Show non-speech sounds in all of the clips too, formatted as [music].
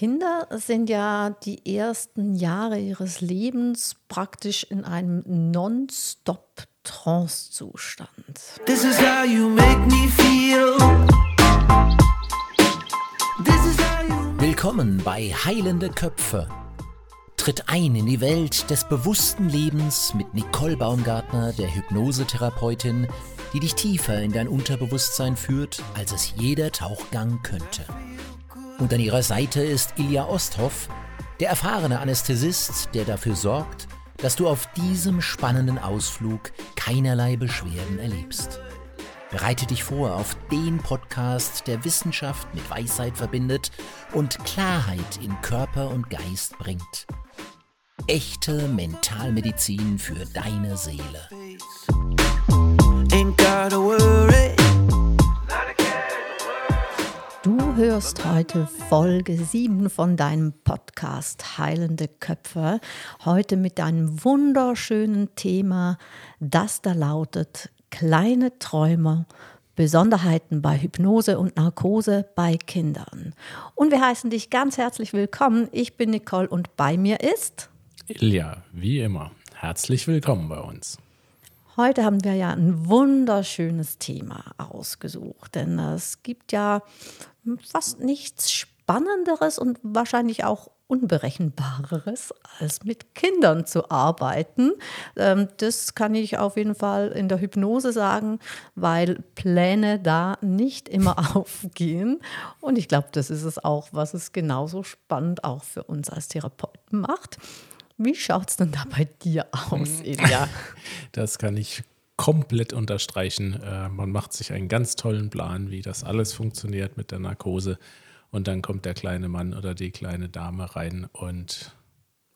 Kinder sind ja die ersten Jahre ihres Lebens praktisch in einem Non-Stop Trance-Zustand. This is how you make me feel. Willkommen bei Heilende Köpfe. Tritt ein in die Welt des bewussten Lebens mit Nicole Baumgartner, der Hypnosetherapeutin, die dich tiefer in dein Unterbewusstsein führt, als es jeder Tauchgang könnte. Und an ihrer Seite ist Ilja Osthoff, der erfahrene Anästhesist, der dafür sorgt, dass du auf diesem spannenden Ausflug keinerlei Beschwerden erlebst. Bereite dich vor auf den Podcast, der Wissenschaft mit Weisheit verbindet und Klarheit in Körper und Geist bringt. Echte Mentalmedizin für deine Seele. Hörst heute Folge 7 von deinem Podcast Heilende Köpfe. Heute mit einem wunderschönen Thema, das da lautet Kleine Träumer, Besonderheiten bei Hypnose und Narkose bei Kindern. Und wir heißen dich ganz herzlich willkommen. Ich bin Nicole und bei mir ist Ilja, wie immer. Herzlich willkommen bei uns. Heute haben wir ja ein wunderschönes Thema ausgesucht, denn es gibt ja fast nichts Spannenderes und wahrscheinlich auch Unberechenbareres, als mit Kindern zu arbeiten. Ähm, das kann ich auf jeden Fall in der Hypnose sagen, weil Pläne da nicht immer [laughs] aufgehen. Und ich glaube, das ist es auch, was es genauso spannend auch für uns als Therapeuten macht. Wie schaut es denn da bei dir aus, Ilja? [laughs] Das kann ich komplett unterstreichen. Äh, man macht sich einen ganz tollen Plan, wie das alles funktioniert mit der Narkose. Und dann kommt der kleine Mann oder die kleine Dame rein und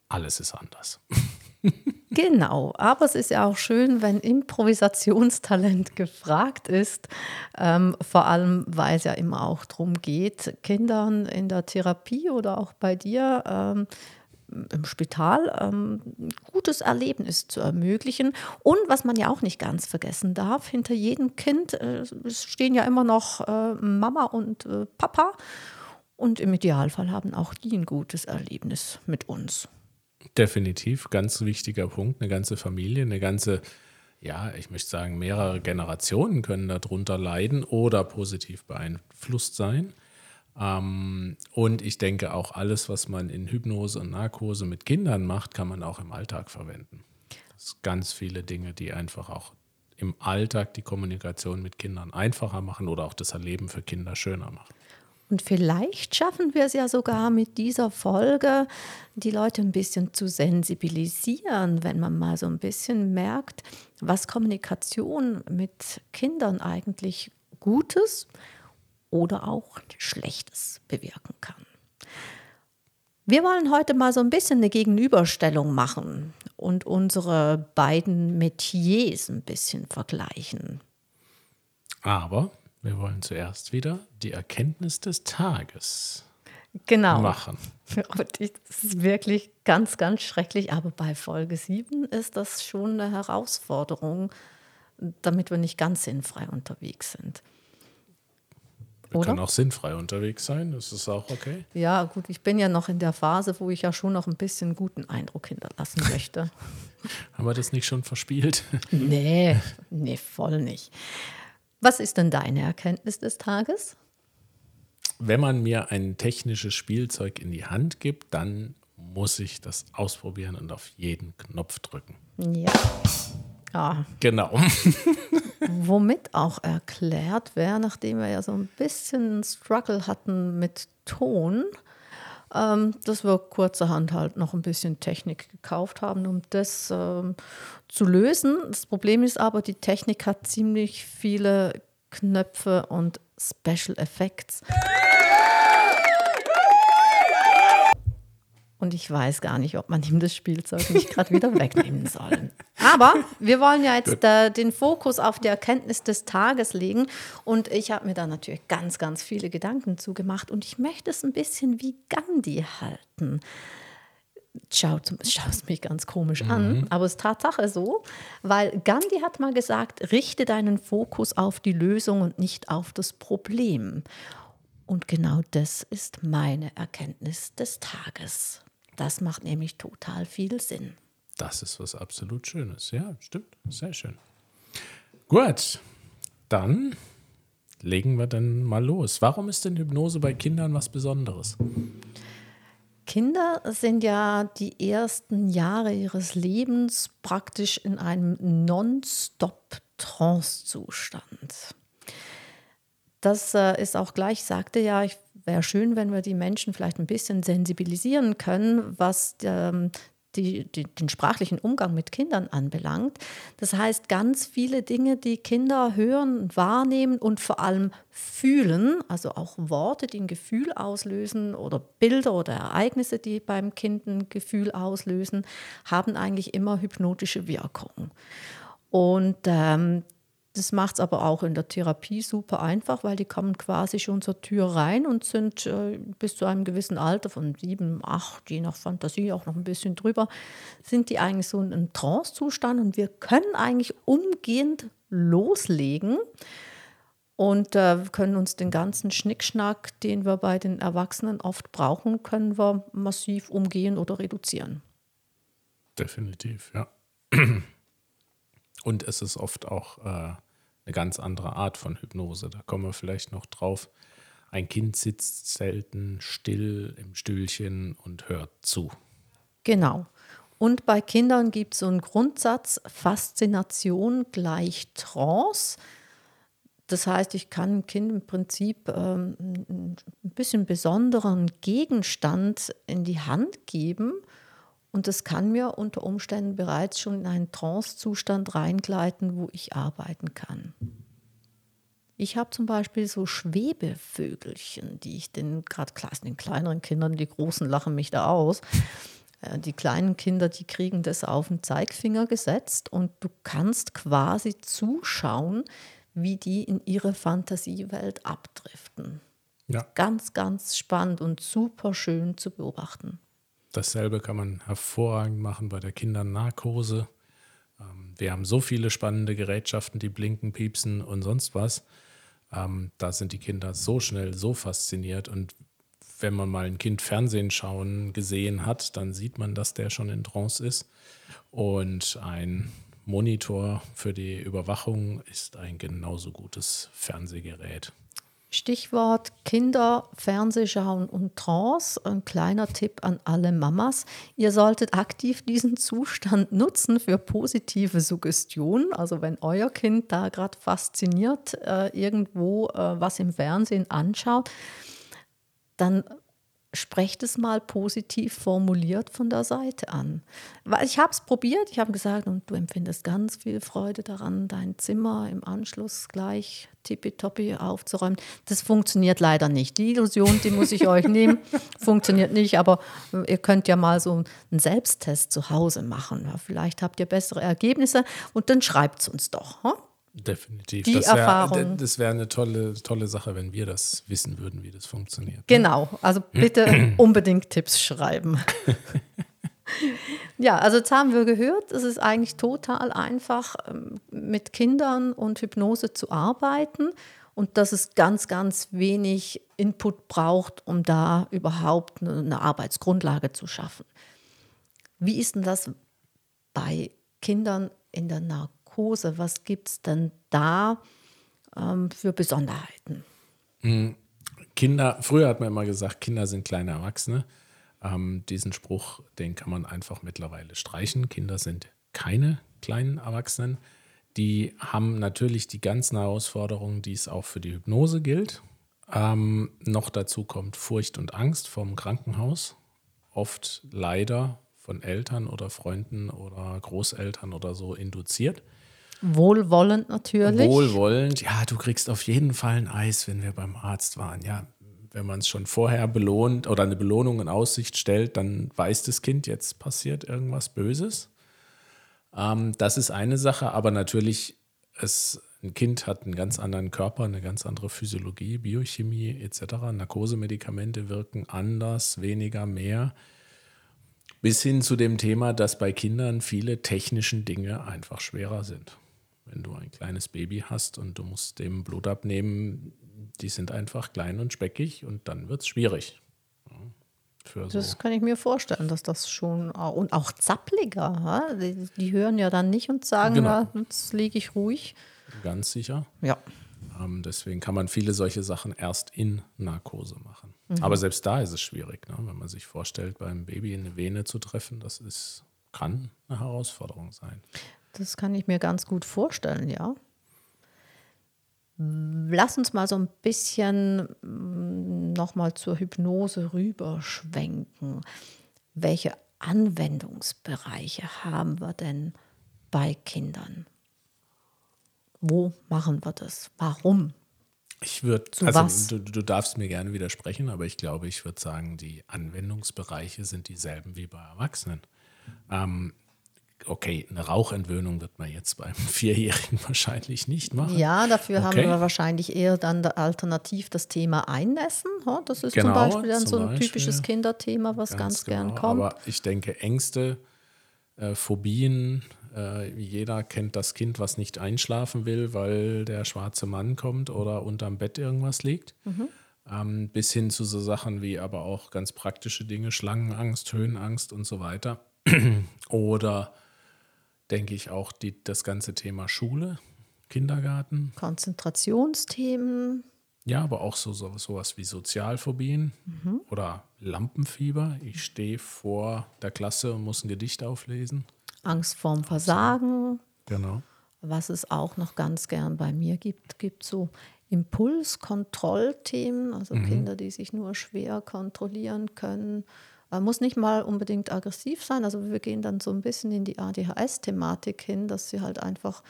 alles ist anders. [laughs] Genau, aber es ist ja auch schön, wenn Improvisationstalent [laughs] gefragt ist, ähm, vor allem weil es ja immer auch darum geht, Kindern in der Therapie oder auch bei dir ähm, im Spital ähm, gutes Erlebnis zu ermöglichen. Und was man ja auch nicht ganz vergessen darf, hinter jedem Kind äh, stehen ja immer noch äh, Mama und äh, Papa. Und im Idealfall haben auch die ein gutes Erlebnis mit uns. Definitiv, ganz wichtiger Punkt. Eine ganze Familie, eine ganze, ja, ich möchte sagen, mehrere Generationen können darunter leiden oder positiv beeinflusst sein. Ähm, und ich denke auch alles, was man in Hypnose und Narkose mit Kindern macht, kann man auch im Alltag verwenden. Das sind ganz viele Dinge, die einfach auch im Alltag die Kommunikation mit Kindern einfacher machen oder auch das Erleben für Kinder schöner machen. Und vielleicht schaffen wir es ja sogar mit dieser Folge, die Leute ein bisschen zu sensibilisieren, wenn man mal so ein bisschen merkt, was Kommunikation mit Kindern eigentlich Gutes oder auch Schlechtes bewirken kann. Wir wollen heute mal so ein bisschen eine Gegenüberstellung machen und unsere beiden Metiers ein bisschen vergleichen. Aber wir wollen zuerst wieder die Erkenntnis des Tages genau. machen. [laughs] Das ist wirklich ganz, ganz schrecklich. Aber bei Folge 7 ist das schon eine Herausforderung, damit wir nicht ganz sinnfrei unterwegs sind. Oder? Kann auch sinnfrei unterwegs sein, das ist auch okay. Ja, gut, ich bin ja noch in der Phase, wo ich ja schon noch ein bisschen guten Eindruck hinterlassen [laughs] möchte. Haben wir das nicht schon verspielt? [laughs] nee, nee, voll nicht. Was ist denn deine Erkenntnis des Tages? Wenn man mir ein technisches Spielzeug in die Hand gibt, dann muss ich das ausprobieren und auf jeden Knopf drücken. Ja. Ja. Genau. [laughs] Womit auch erklärt wäre, nachdem wir ja so ein bisschen Struggle hatten mit Ton, ähm, dass wir kurzerhand halt noch ein bisschen Technik gekauft haben, um das ähm, zu lösen. Das Problem ist aber, die Technik hat ziemlich viele Knöpfe und Special Effects. Und ich weiß gar nicht, ob man ihm das Spielzeug nicht gerade wieder wegnehmen soll. Aber wir wollen ja jetzt äh, den Fokus auf die Erkenntnis des Tages legen. Und ich habe mir da natürlich ganz, ganz viele Gedanken zugemacht. Und ich möchte es ein bisschen wie Gandhi halten. Schaut, schaust mich ganz komisch mhm. an, aber es ist Tatsache so, weil Gandhi hat mal gesagt, richte deinen Fokus auf die Lösung und nicht auf das Problem. Und genau das ist meine Erkenntnis des Tages. Das macht nämlich total viel Sinn. Das ist was absolut Schönes. Ja, stimmt. Sehr schön. Gut, dann legen wir dann mal los. Warum ist denn Hypnose bei Kindern was Besonderes? Kinder sind ja die ersten Jahre ihres Lebens praktisch in einem Non-Stop-Trance-Zustand. Das äh, ist auch gleich, ich sagte ja, ich wäre schön, wenn wir die Menschen vielleicht ein bisschen sensibilisieren können, was ähm, die, die, den sprachlichen Umgang mit Kindern anbelangt. Das heißt, ganz viele Dinge, die Kinder hören, wahrnehmen und vor allem fühlen, also auch Worte, die ein Gefühl auslösen oder Bilder oder Ereignisse, die beim Kind ein Gefühl auslösen, haben eigentlich immer hypnotische Wirkung. Und ähm, das macht es aber auch in der Therapie super einfach, weil die kommen quasi schon zur Tür rein und sind äh, bis zu einem gewissen Alter von sieben, acht, je nach Fantasie auch noch ein bisschen drüber, sind die eigentlich so in einem Trance-Zustand und wir können eigentlich umgehend loslegen und äh, können uns den ganzen Schnickschnack, den wir bei den Erwachsenen oft brauchen, können wir massiv umgehen oder reduzieren. Definitiv, ja. Und es ist oft auch äh, eine ganz andere Art von Hypnose. Da kommen wir vielleicht noch drauf. Ein Kind sitzt selten still im Stühlchen und hört zu. Genau. Und bei Kindern gibt es so einen Grundsatz, Faszination gleich Trance. Das heißt, ich kann einem Kind im Prinzip ähm, ein bisschen besonderen Gegenstand in die Hand geben und das kann mir unter Umständen bereits schon in einen Trance-Zustand reingleiten, wo ich arbeiten kann. Ich habe zum Beispiel so Schwebevögelchen, die ich den, gerade den kleineren Kindern, die großen lachen mich da aus. Äh, die kleinen Kinder, die kriegen das auf den Zeigfinger gesetzt und du kannst quasi zuschauen, wie die in ihre Fantasiewelt abdriften. Ja. Ganz, ganz spannend und super schön zu beobachten. Dasselbe kann man hervorragend machen bei der Kindernarkose. Ähm, wir haben so viele spannende Gerätschaften, die blinken, piepsen und sonst was. Ähm, da sind die Kinder so schnell, so fasziniert. Und wenn man mal ein Kind Fernsehen schauen gesehen hat, dann sieht man, dass der schon in Trance ist. Und ein Monitor für die Überwachung ist ein genauso gutes Fernsehgerät. Stichwort Kinder, Fernsehschauen und Trance. Ein kleiner Tipp an alle Mamas. Ihr solltet aktiv diesen Zustand nutzen für positive Suggestion. Also wenn euer Kind da gerade fasziniert äh, irgendwo äh, was im Fernsehen anschaut, dann sprecht es mal positiv formuliert von der Seite an. Weil ich habe es probiert, ich habe gesagt, und du empfindest ganz viel Freude daran, dein Zimmer im Anschluss gleich tippitoppi aufzuräumen. Das funktioniert leider nicht. Die Illusion, die muss ich euch nehmen, [laughs] funktioniert nicht, aber ihr könnt ja mal so einen Selbsttest zu Hause machen. Vielleicht habt ihr bessere Ergebnisse und dann schreibt es uns doch. Hm? Definitiv. Die das wär, Erfahrung. Das wäre eine tolle, tolle Sache, wenn wir das wissen würden, wie das funktioniert. Ne? Genau. Also bitte [clears throat] unbedingt Tipps schreiben. [laughs] ja, also jetzt haben wir gehört, es ist eigentlich total einfach, ähm, mit Kindern und Hypnose zu arbeiten und dass es ganz, ganz wenig Input braucht, um da überhaupt eine Arbeitsgrundlage zu schaffen. Wie ist denn das bei Kindern in der Narkose? Narkose, was gibt es denn da ähm, für Besonderheiten? Hm, Kinder, früher hat man immer gesagt, Kinder sind kleine Erwachsene. Ähm, diesen Spruch, den kann man einfach mittlerweile streichen. Kinder sind keine kleinen Erwachsenen. Die haben natürlich die ganzen Herausforderungen, die es auch für die Hypnose gilt. Ähm, noch dazu kommt Furcht und Angst vom Krankenhaus. Oft leider von Eltern oder Freunden oder Großeltern oder so induziert. Wohlwollend natürlich. Wohlwollend, ja, du kriegst auf jeden Fall ein Eis, wenn wir beim Arzt waren. Ja, wenn man es schon vorher belohnt oder eine Belohnung in Aussicht stellt, dann weiß das Kind, jetzt passiert irgendwas Böses. Ähm, das ist eine Sache, aber natürlich, es, ein Kind hat einen ganz anderen Körper, eine ganz andere Physiologie, Biochemie etc. Narkosemedikamente wirken anders, weniger, mehr. Bis hin zu dem Thema, dass bei Kindern viele technischen Dinge einfach schwerer sind wenn du ein kleines Baby hast und du musst dem Blut abnehmen, die sind einfach klein und speckig und dann wird es schwierig. So. Das kann ich mir vorstellen, dass das schon und auch zappliger. Die, die, hören ja dann nicht und sagen, genau. na, jetzt liege ich ruhig. Ganz sicher. Ja. Ähm, deswegen kann man viele solche Sachen erst in Narkose machen. Mhm. Aber selbst da ist es schwierig, ne? wenn man sich vorstellt, beim Baby eine Vene zu treffen, das ist, kann eine Herausforderung sein. Das kann ich mir ganz gut vorstellen, ja. Lass uns mal so ein bisschen mm, nochmal zur Hypnose rüberschwenken. Welche Anwendungsbereiche haben wir denn bei Kindern? Wo machen wir das? Warum? Ich würde, also du, du, darfst mir gerne widersprechen, aber ich glaube, ich würde sagen, die Anwendungsbereiche sind dieselben wie bei Erwachsenen. Ähm, okay, eine Rauchentwöhnung wird man jetzt beim [laughs] Vierjährigen wahrscheinlich nicht machen. Ja, dafür okay. haben wir wahrscheinlich eher dann alternativ das Thema Einnässen. Das ist genau, zum Beispiel dann so ein Beispiel. typisches Kinderthema, was ganz, ganz genau. gern kommt. Aber ich denke, Ängste, äh, Phobien, äh, jeder kennt das Kind, was nicht einschlafen will, weil der schwarze Mann kommt oder unterm Bett irgendwas liegt. Mhm. Ähm, bis hin zu so Sachen wie aber auch ganz praktische Dinge, Schlangenangst, Höhenangst und so weiter. [clears throat] oder denke ich, auch die, das ganze Thema Schule, Kindergarten. Konzentrationsthemen. Ja, aber auch so, so sowas wie Sozialphobien mhm. oder Lampenfieber. Ich stehe vor der Klasse und muss ein Gedicht auflesen. Angst vorm Versagen. Genau. Was es auch noch ganz gern bei mir gibt, gibt so Impulskontrollthemen, also mhm. Kinder, die sich nur schwer kontrollieren können muss nicht mal unbedingt aggressiv sein. Also wir gehen dann so ein bisschen in die ADHS-Thematik hin, dass sie halt einfach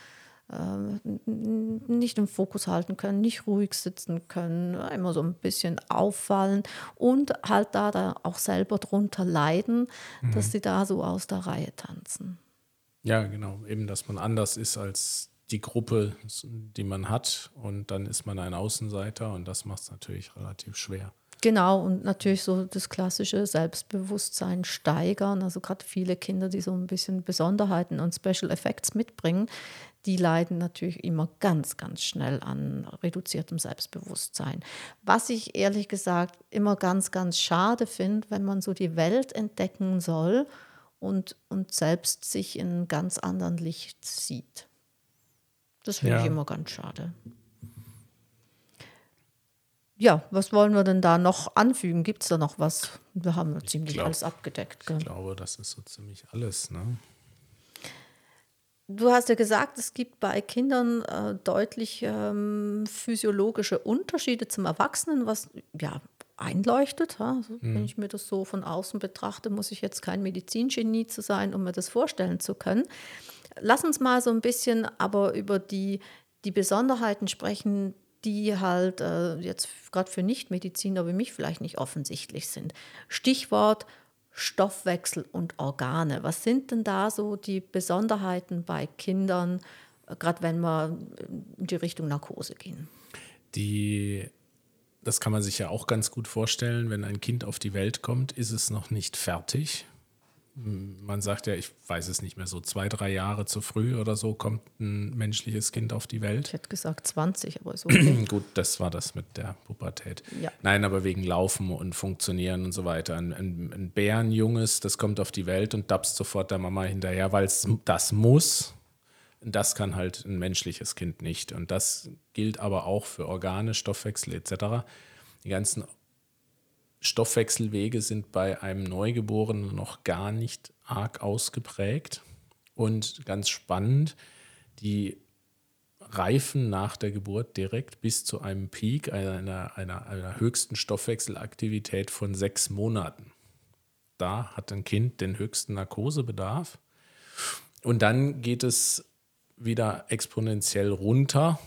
äh, nicht im Fokus halten können, nicht ruhig sitzen können, immer so ein bisschen auffallen und halt da, da auch selber drunter leiden, mhm. dass sie da so aus der Reihe tanzen. Ja, genau. Eben, dass man anders ist als die Gruppe, die man hat und dann ist man ein Außenseiter und das macht es natürlich relativ schwer. Genau, und natürlich so das klassische Selbstbewusstsein steigern. Also gerade viele Kinder, die so ein bisschen Besonderheiten und Special Effects mitbringen, die leiden natürlich immer ganz, ganz schnell an reduziertem Selbstbewusstsein. Was ich ehrlich gesagt immer ganz, ganz schade finde, wenn man so die Welt entdecken soll und, und selbst sich in ganz anderen Licht sieht. Das finde ja. ich immer ganz schade ja, was wollen wir denn da noch anfügen? Gibt es da noch was? Wir haben ich ziemlich glaub, alles abgedeckt. Gell? Ich glaube, das ist so ziemlich alles. Ne? Du hast ja gesagt, es gibt bei Kindern äh, deutlich ähm, physiologische Unterschiede zum Erwachsenen, was ja einleuchtet. Also, hm. Wenn ich mir das so von außen betrachte, muss ich jetzt kein Medizingenie zu sein, um mir das vorstellen zu können. Lass uns mal so ein bisschen aber über die, die Besonderheiten sprechen, die halt äh, jetzt gerade für Nichtmediziner wie mich vielleicht nicht offensichtlich sind. Stichwort Stoffwechsel und Organe. Was sind denn da so die Besonderheiten bei Kindern, äh, gerade wenn wir in die Richtung Narkose gehen? Die, das kann man sich ja auch ganz gut vorstellen, wenn ein Kind auf die Welt kommt, ist es noch nicht fertig man sagt ja, ich weiß es nicht mehr, so zwei, drei Jahre zu früh oder so kommt ein menschliches Kind auf die Welt. Ich hätte gesagt 20, aber so. [clears throat] Okay. Gut, das war das mit der Pubertät. Ja. Nein, aber wegen Laufen und Funktionieren und so weiter. Ein, ein, ein Bärenjunges, das kommt auf die Welt und dapst sofort der Mama hinterher, weil es das muss. Das kann halt ein menschliches Kind nicht. Und das gilt aber auch für Organe, Stoffwechsel etc. Die ganzen Stoffwechselwege sind bei einem Neugeborenen noch gar nicht arg ausgeprägt. Und ganz spannend, die reifen nach der Geburt direkt bis zu einem Peak einer, einer, einer höchsten Stoffwechselaktivität von sechs Monaten. Da hat ein Kind den höchsten Narkosebedarf. Und dann geht es wieder exponentiell runter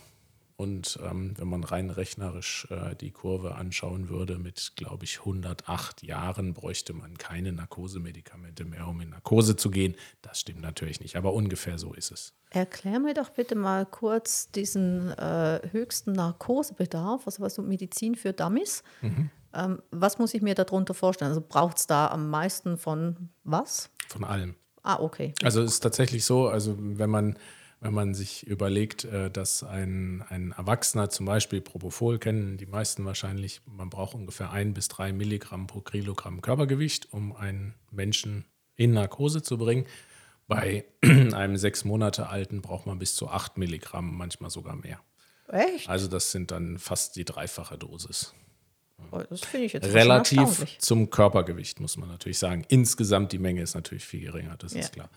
und ähm, wenn man rein rechnerisch äh, die Kurve anschauen würde, mit, glaube ich, 108 Jahren bräuchte man keine Narkosemedikamente mehr, um in Narkose zu gehen. Das stimmt natürlich nicht, aber ungefähr so ist es. Erklär mir doch bitte mal kurz diesen äh, höchsten Narkosebedarf, also was so Medizin für Dummies. Mhm. Ähm, was muss ich mir darunter vorstellen? Also braucht es da am meisten von was? Von allem. Ah, okay. Also es ist tatsächlich so, also wenn man wenn man sich überlegt, äh, dass ein, ein Erwachsener zum Beispiel Propofol kennen die meisten wahrscheinlich, man braucht ungefähr ein bis drei Milligramm pro Kilogramm Körpergewicht, um einen Menschen in Narkose zu bringen. Bei [clears throat] einem sechs Monate alten braucht man bis zu acht Milligramm, manchmal sogar mehr. Echt? Also das sind dann fast die dreifache Dosis. Oh, das finde ich jetzt Relativ zum Körpergewicht, muss man natürlich sagen. Insgesamt die Menge ist natürlich viel geringer, das Ja. ist klar.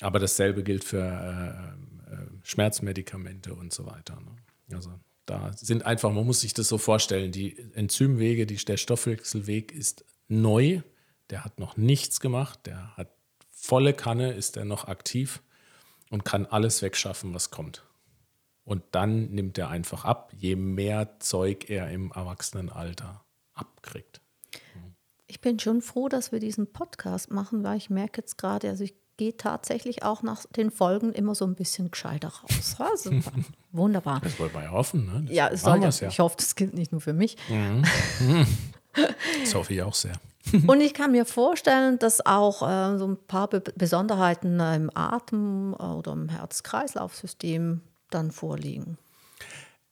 Aber dasselbe gilt für äh, Schmerzmedikamente und so weiter. Ne? Also da sind einfach, man muss sich das so vorstellen, die Enzymwege, die, der Stoffwechselweg ist neu, der hat noch nichts gemacht, der hat volle Kanne, ist er noch aktiv und kann alles wegschaffen, was kommt. Und dann nimmt er einfach ab, je mehr Zeug er im Erwachsenenalter abkriegt. Ich bin schon froh, dass wir diesen Podcast machen, weil ich merke jetzt gerade, also ich gehe tatsächlich auch nach den Folgen immer so ein bisschen gescheiter raus. Ja, [laughs] super. Wunderbar. Das wollen wir ja hoffen. Ne? Ja, es soll ja, ich hoffe, das gilt nicht nur für mich. Das hoffe ich auch sehr. [laughs] Und ich kann mir vorstellen, dass auch äh, so ein paar Be Besonderheiten äh, im Atem oder im Herz-Kreislauf-System dann vorliegen.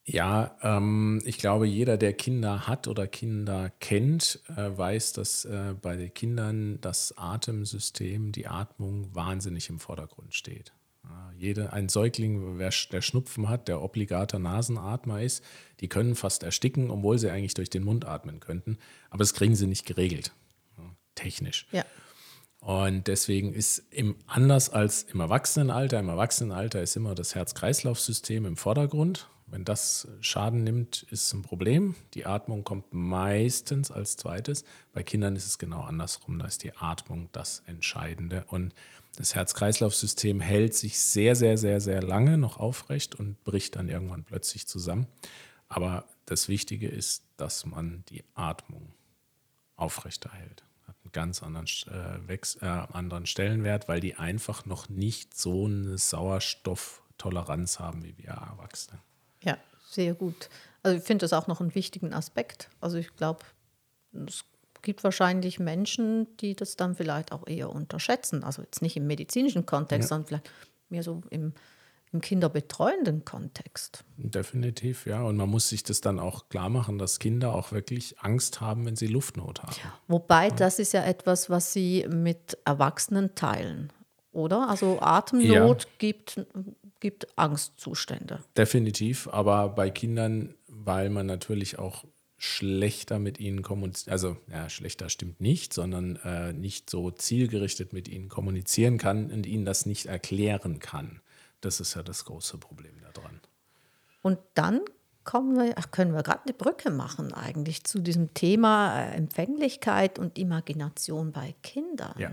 Ja, ähm, ich glaube, jeder, der Kinder hat oder Kinder kennt, äh, weiß, dass äh, bei den Kindern das Atemsystem, die Atmung wahnsinnig im Vordergrund steht. Ja, jede, ein Säugling, wer, der Schnupfen hat, der obligater Nasenatmer ist, die können fast ersticken, obwohl sie eigentlich durch den Mund atmen könnten. Aber das kriegen sie nicht geregelt, ja, technisch. Ja. Und deswegen ist im, anders als im Erwachsenenalter, im Erwachsenenalter ist immer das Herz-Kreislauf-System im Vordergrund. Wenn das Schaden nimmt, ist es ein Problem. Die Atmung kommt meistens als zweites. Bei Kindern ist es genau andersrum. Da ist die Atmung das Entscheidende. Und das Herz-Kreislauf-System hält sich sehr, sehr, sehr, sehr lange noch aufrecht und bricht dann irgendwann plötzlich zusammen. Aber das Wichtige ist, dass man die Atmung aufrechterhält. Hat einen ganz anderen, äh, äh, anderen Stellenwert, weil die einfach noch nicht so eine Sauerstofftoleranz haben wie wir Erwachsene. Ja, sehr gut. Also ich finde das auch noch einen wichtigen Aspekt. Also ich glaube, es gibt wahrscheinlich Menschen, die das dann vielleicht auch eher unterschätzen. Also jetzt nicht im medizinischen Kontext, sondern vielleicht mehr so im, im kinderbetreuenden Kontext. Definitiv, ja. Und man muss sich das dann auch klar machen, dass Kinder auch wirklich Angst haben, wenn sie Luftnot haben. Wobei das ist ja etwas, was sie mit Erwachsenen teilen, oder? Also Atemnot gibt, gibt Angstzustände. Definitiv, aber bei Kindern, weil man natürlich auch schlechter mit ihnen kommuniziert, also ja, schlechter stimmt nicht, sondern äh, nicht so zielgerichtet mit ihnen kommunizieren kann und ihnen das nicht erklären kann. Das ist ja das große Problem daran. Und dann kommen wir, ach, können wir gerade eine Brücke machen eigentlich zu diesem Thema äh, Empfänglichkeit und Imagination bei Kindern. Ja.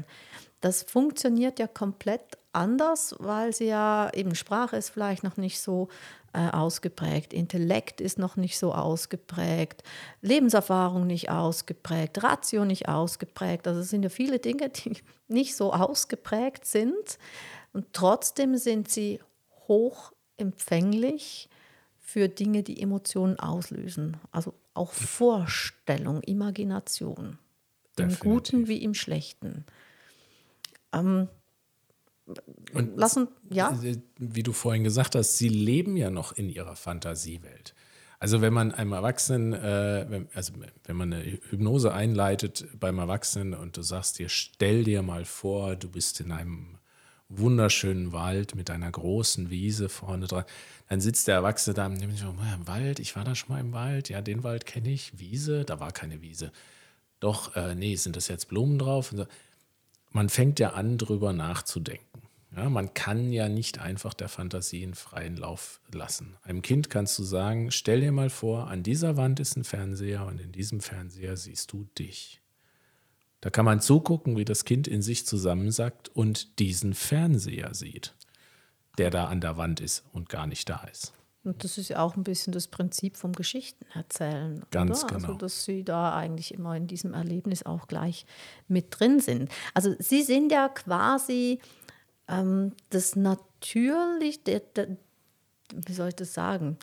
Das funktioniert ja komplett anders, weil sie ja eben Sprache ist vielleicht noch nicht so äh, ausgeprägt, Intellekt ist noch nicht so ausgeprägt, Lebenserfahrung nicht ausgeprägt, Ratio nicht ausgeprägt. Also es sind ja viele Dinge, die [laughs] nicht so ausgeprägt sind. Und trotzdem sind sie hochempfänglich für Dinge, die Emotionen auslösen. Also auch Vorstellung, Imagination. Im Definitiv. Guten wie im Schlechten. Ähm, Und lassen, ja, wie du vorhin gesagt hast, sie leben ja noch in ihrer Fantasiewelt. Also wenn man einem Erwachsenen, äh, wenn, also wenn man eine Hypnose einleitet beim Erwachsenen und du sagst dir, stell dir mal vor, du bist in einem wunderschönen Wald mit einer großen Wiese vorne dran, dann sitzt der Erwachsene da und denkt sich, "Oh, im Wald, ich war da schon mal im Wald, ja, den Wald kenne ich, Wiese, da war keine Wiese. Doch, äh, nee, sind das jetzt Blumen drauf? Und so man fängt ja an, drüber nachzudenken. Ja, man kann ja nicht einfach der Fantasie einen freien Lauf lassen. Einem Kind kannst du sagen, stell dir mal vor, an dieser Wand ist ein Fernseher und in diesem Fernseher siehst du dich. Da kann man zugucken, wie das Kind in sich zusammensackt und diesen Fernseher sieht, der da an der Wand ist und gar nicht da ist. Und das ist ja auch ein bisschen das Prinzip vom Geschichtenerzählen. Ganz oder? Also, genau. dass sie da eigentlich immer in diesem Erlebnis auch gleich mit drin sind. Also, sie sind ja quasi ähm, das natürlich, der, der, wie soll ich das sagen?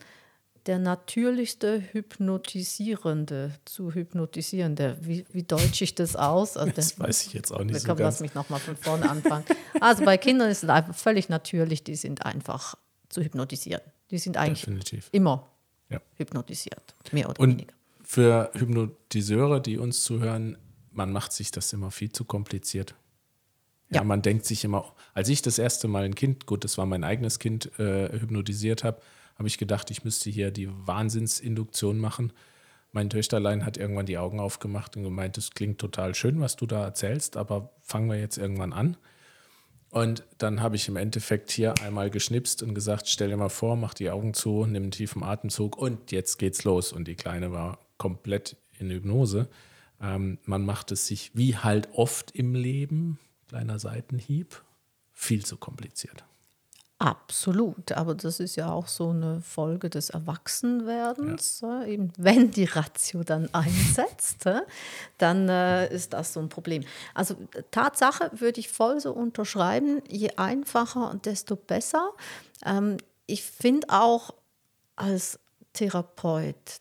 Der natürlichste Hypnotisierende zu Hypnotisierende. Wie, wie deutsche ich das aus? Also Das weiß ich jetzt auch nicht so Komm, lass ganz. mich nochmal von vorne anfangen. Also bei Kindern ist es einfach völlig natürlich, die sind einfach zu hypnotisieren. Die sind eigentlich Definitiv. immer Ja. hypnotisiert, mehr oder Und weniger. für Hypnotiseure, die uns zuhören, man macht sich das immer viel zu kompliziert. Ja, Ja. man denkt sich immer, als ich das erste Mal ein Kind, gut, das war mein eigenes Kind, äh, hypnotisiert habe, habe ich gedacht, ich müsste hier die Wahnsinnsinduktion machen. Mein Töchterlein hat irgendwann die Augen aufgemacht und gemeint, es klingt total schön, was du da erzählst, aber fangen wir jetzt irgendwann an. Und dann habe ich im Endeffekt hier einmal geschnipst und gesagt, stell dir mal vor, mach die Augen zu, nimm einen tiefen Atemzug und jetzt geht's los. Und die Kleine war komplett in Hypnose. Ähm, man macht es sich wie halt oft im Leben, kleiner Seitenhieb, viel zu kompliziert. Absolut, aber das ist ja auch so eine Folge des Erwachsenwerdens. äh, Eben, wenn die Ratio dann einsetzt, [laughs] dann äh, ist das so ein Problem. Also Tatsache würde ich voll so unterschreiben, je einfacher, desto besser. Ähm, ich finde auch als Therapeut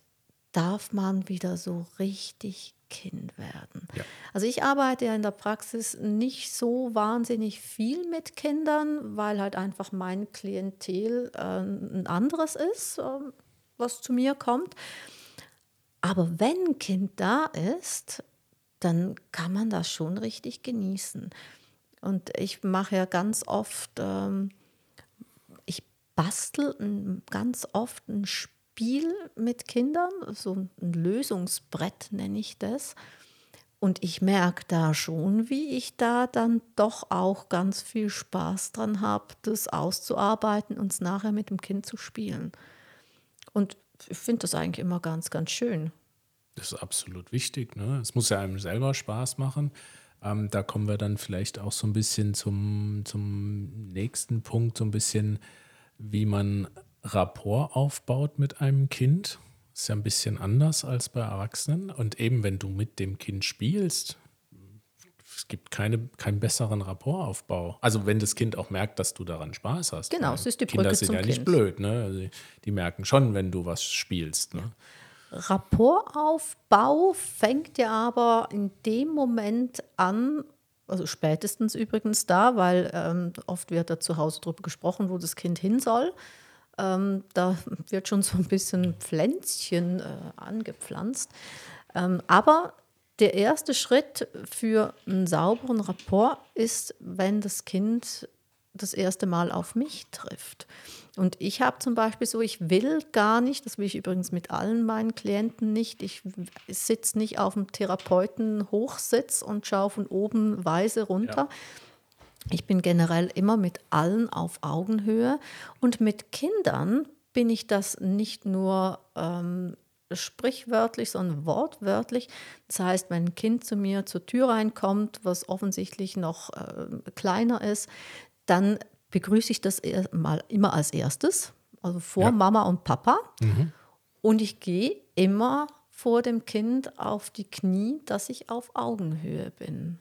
darf man wieder so richtig Kind werden. Ja. Also ich arbeite ja in der Praxis nicht so wahnsinnig viel mit Kindern, weil halt einfach mein Klientel äh, ein anderes ist, äh, was zu mir kommt. Aber wenn ein Kind da ist, dann kann man das schon richtig genießen. Und ich mache ja ganz oft, ähm, ich bastel ein, ganz oft ein Spiel mit Kindern, so ein Lösungsbrett nenne ich das. Und ich merke da schon, wie ich da dann doch auch ganz viel Spaß dran habe, das auszuarbeiten und es nachher mit dem Kind zu spielen. Und ich finde das eigentlich immer ganz, ganz schön. Das ist absolut wichtig. Ne? Es muss ja einem selber Spaß machen. Ähm, da kommen wir dann vielleicht auch so ein bisschen zum, zum nächsten Punkt, so ein bisschen, wie man Rapport aufbaut mit einem Kind. Ist ja ein bisschen anders als bei Erwachsenen. Und eben, wenn du mit dem Kind spielst, es gibt keine, keinen besseren Rapportaufbau. Also wenn das Kind auch merkt, dass du daran Spaß hast. Genau, es ist die Kinder Brücke sind zum ja nicht Kind. blöd, ne? Also die, die merken schon, wenn du was spielst. Ne? Rapportaufbau fängt ja aber in dem Moment an, also spätestens übrigens da, weil ähm, oft wird da zu Hause drüber gesprochen, wo das Kind hin soll. Ähm, da wird schon so ein bisschen Pflänzchen äh, angepflanzt. Ähm, aber der erste Schritt für einen sauberen Rapport ist, wenn das Kind das erste Mal auf mich trifft. Und ich habe zum Beispiel so, ich will gar nicht, das will ich übrigens mit allen meinen Klienten nicht, ich sitze nicht auf dem Therapeuten Hochsitz und schaue von oben weise runter. Ich bin generell immer mit allen auf Augenhöhe und mit Kindern bin ich das nicht nur ähm, sprichwörtlich, sondern wortwörtlich. Das heißt, wenn ein Kind zu mir zur Tür reinkommt, was offensichtlich noch äh, kleiner ist, dann begrüße ich das mal immer als erstes, also vor Ja. Mama und Papa. Und ich gehe immer vor dem Kind auf die Knie, dass ich auf Augenhöhe bin.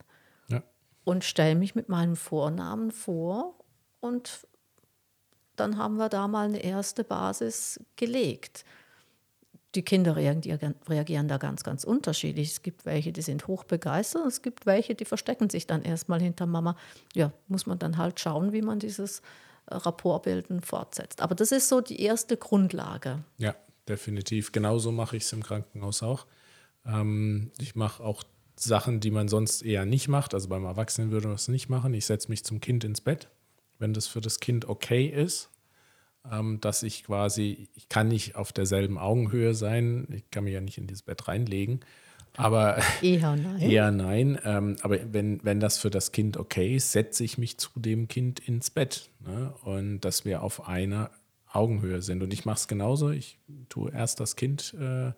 Und stelle mich mit meinem Vornamen vor und dann haben wir da mal eine erste Basis gelegt. Die Kinder reagieren, da ganz, ganz unterschiedlich. Es gibt welche, die sind hochbegeistert, und es gibt welche, die verstecken sich dann erstmal hinter Mama. Ja, muss man dann halt schauen, wie man dieses äh, Rapportbilden fortsetzt. Aber das ist so die erste Grundlage. Ja, definitiv. Genauso mache ich es im Krankenhaus auch. Ähm, ich mache auch Sachen, die man sonst eher nicht macht. Also beim Erwachsenen würde man es nicht machen. Ich setze mich zum Kind ins Bett, wenn das für das Kind okay ist. Ähm, dass ich quasi, ich kann nicht auf derselben Augenhöhe sein. Ich kann mich ja nicht in dieses Bett reinlegen. Aber [laughs] Eher nein. Eher nein. Ähm, aber wenn, wenn das für das Kind okay ist, setze ich mich zu dem Kind ins Bett. Ne? Und dass wir auf einer Augenhöhe sind. Und ich mache es genauso. Ich tue erst das Kind äh,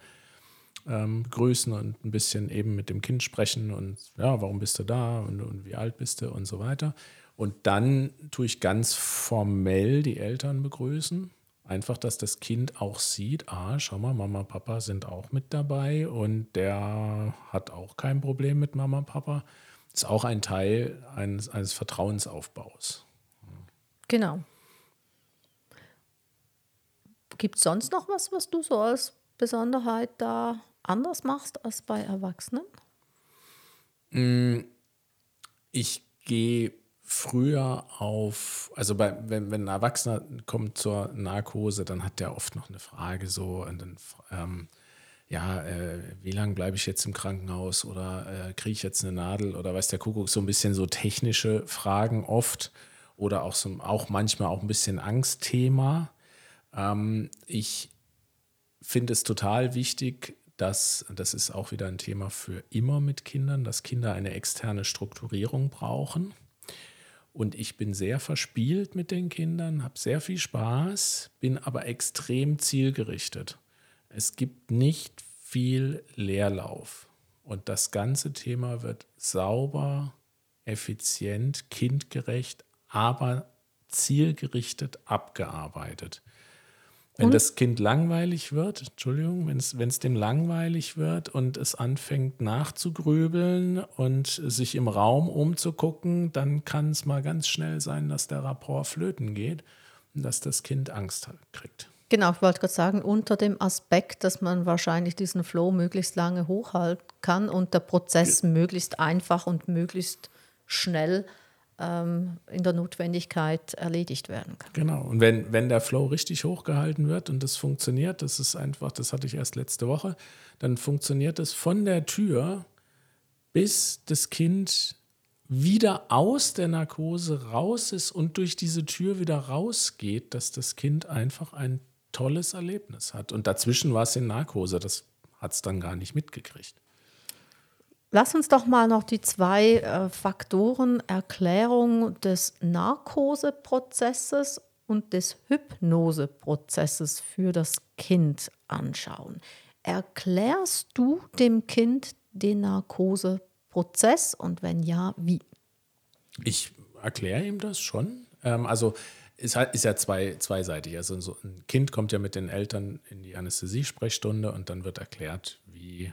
ähm, grüßen und ein bisschen eben mit dem Kind sprechen und ja, warum bist du da und, und wie alt bist du und so weiter. Und dann tue ich ganz formell die Eltern begrüßen. Einfach, dass das Kind auch sieht, ah, schau mal, Mama, Papa sind auch mit dabei und der hat auch kein Problem mit Mama, Papa. ist auch ein Teil eines, eines Vertrauensaufbaus. Genau. Gibt es sonst noch was, was du so als Besonderheit da anders machst als bei Erwachsenen? Ich gehe früher auf, also bei, wenn, wenn ein Erwachsener kommt zur Narkose, dann hat der oft noch eine Frage so, und dann, ähm, ja, äh, wie lange bleibe ich jetzt im Krankenhaus oder äh, kriege ich jetzt eine Nadel oder weiß der Kuckuck, so ein bisschen so technische Fragen oft oder auch, so, auch manchmal auch ein bisschen Angstthema. Ähm, ich finde es total wichtig, dass, das ist auch wieder ein Thema für immer mit Kindern, dass Kinder eine externe Strukturierung brauchen. Und ich bin sehr verspielt mit den Kindern, habe sehr viel Spaß, bin aber extrem zielgerichtet. Es gibt nicht viel Leerlauf. Und das ganze Thema wird sauber, effizient, kindgerecht, aber zielgerichtet abgearbeitet. Wenn das Kind langweilig wird, Entschuldigung, wenn es dem langweilig wird und es anfängt nachzugrübeln und sich im Raum umzugucken, dann kann es mal ganz schnell sein, dass der Rapport flöten geht und dass das Kind Angst kriegt. Genau, ich wollte gerade sagen, unter dem Aspekt, dass man wahrscheinlich diesen Flow möglichst lange hochhalten kann und der Prozess ja. möglichst einfach und möglichst schnell ähm, in der Notwendigkeit erledigt werden kann. Genau, und wenn, wenn der Flow richtig hochgehalten wird und das funktioniert, das ist einfach, das hatte ich erst letzte Woche, dann funktioniert es von der Tür, bis das Kind wieder aus der Narkose raus ist und durch diese Tür wieder rausgeht, dass das Kind einfach ein tolles Erlebnis hat. Und dazwischen war es in Narkose, das hat es dann gar nicht mitgekriegt. Lass uns doch mal noch die zwei äh, Faktoren Erklärung des Narkoseprozesses und des Hypnoseprozesses für das Kind anschauen. Erklärst du dem Kind den Narkoseprozess und wenn ja, wie? Ich erkläre ihm das schon. Ähm, also es ist ja zwei, zweiseitig. Also so ein Kind kommt ja mit den Eltern in die Anästhesiesprechstunde und dann wird erklärt, wie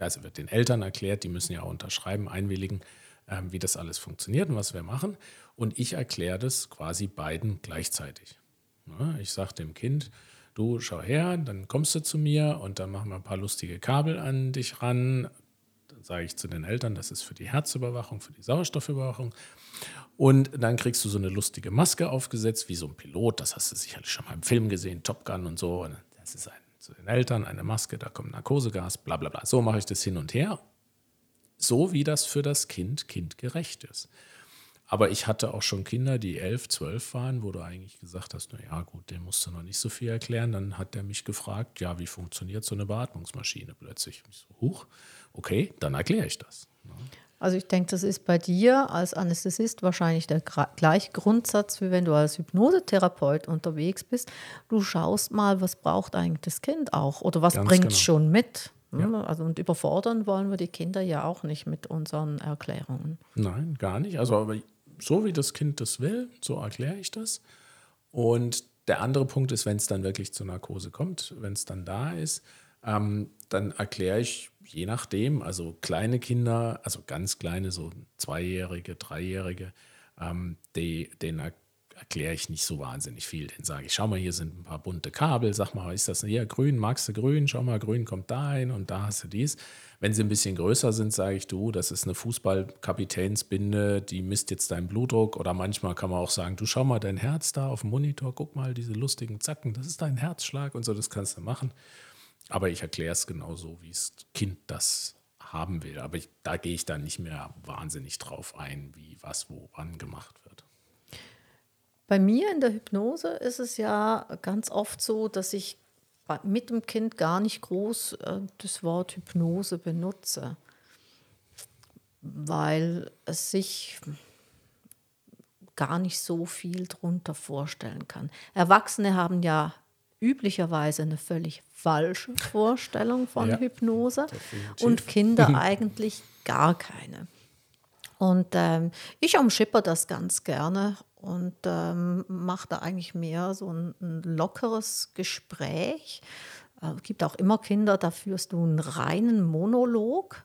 also wird den Eltern erklärt, die müssen ja auch unterschreiben, einwilligen, ähm, wie das alles funktioniert und was wir machen. Und ich erkläre das quasi beiden gleichzeitig. Ja, ich sage dem Kind, du schau her, dann kommst du zu mir und dann machen wir ein paar lustige Kabel an dich ran. Dann sage ich zu den Eltern, das ist für die Herzüberwachung, für die Sauerstoffüberwachung. Und dann kriegst du so eine lustige Maske aufgesetzt, wie so ein Pilot. Das hast du sicherlich schon mal im Film gesehen, Top Gun und so. Das ist ein zu den Eltern, eine Maske, da kommt Narkosegas, bla bla bla. So mache ich das hin und her. So wie das für das Kind kindgerecht ist. Aber ich hatte auch schon Kinder, die elf, zwölf waren, wo du eigentlich gesagt hast, naja gut, dem musst du noch nicht so viel erklären. Dann hat der mich gefragt, ja, wie funktioniert so eine Beatmungsmaschine plötzlich? Ich so, huch, okay, dann erkläre ich das. Also ich denke, das ist bei dir als Anästhesist wahrscheinlich der gleiche Grundsatz, wie wenn du als Hypnosetherapeut unterwegs bist. Du schaust mal, was braucht eigentlich das Kind auch oder was bringt es genau. schon mit. Ja. Also und überfordern wollen wir die Kinder ja auch nicht mit unseren Erklärungen. Nein, gar nicht. Also aber so wie das Kind das will, so erkläre ich das. Und der andere Punkt ist, wenn es dann wirklich zur Narkose kommt, wenn es dann da ist, ähm, dann erkläre ich je nachdem, also kleine Kinder, also ganz kleine, so Zweijährige, Dreijährige, ähm, die, denen erkläre ich nicht so wahnsinnig viel. Den sage ich, schau mal, hier sind ein paar bunte Kabel, sag mal, ist das hier grün, magst du grün? Schau mal, grün kommt da hin und da hast du dies. Wenn sie ein bisschen größer sind, sage ich, du, das ist eine Fußballkapitänsbinde, die misst jetzt deinen Blutdruck. Oder manchmal kann man auch sagen, du schau mal dein Herz da auf dem Monitor, guck mal diese lustigen Zacken, das ist dein Herzschlag und so, das kannst du machen. Aber ich erkläre es genauso, wie das Kind das haben will. Aber ich, da gehe ich dann nicht mehr wahnsinnig drauf ein, wie was woran gemacht wird. Bei mir in der Hypnose ist es ja ganz oft so, dass ich mit dem Kind gar nicht groß äh, das Wort Hypnose benutze, weil es sich gar nicht so viel darunter vorstellen kann. Erwachsene haben ja üblicherweise eine völlig falsche Vorstellung von ja, Hypnose definitiv. und Kinder [laughs] eigentlich gar keine. Und ähm, ich umschipper das ganz gerne und ähm, mache da eigentlich mehr so ein, ein lockeres Gespräch. Es äh, gibt auch immer Kinder, da führst du einen reinen Monolog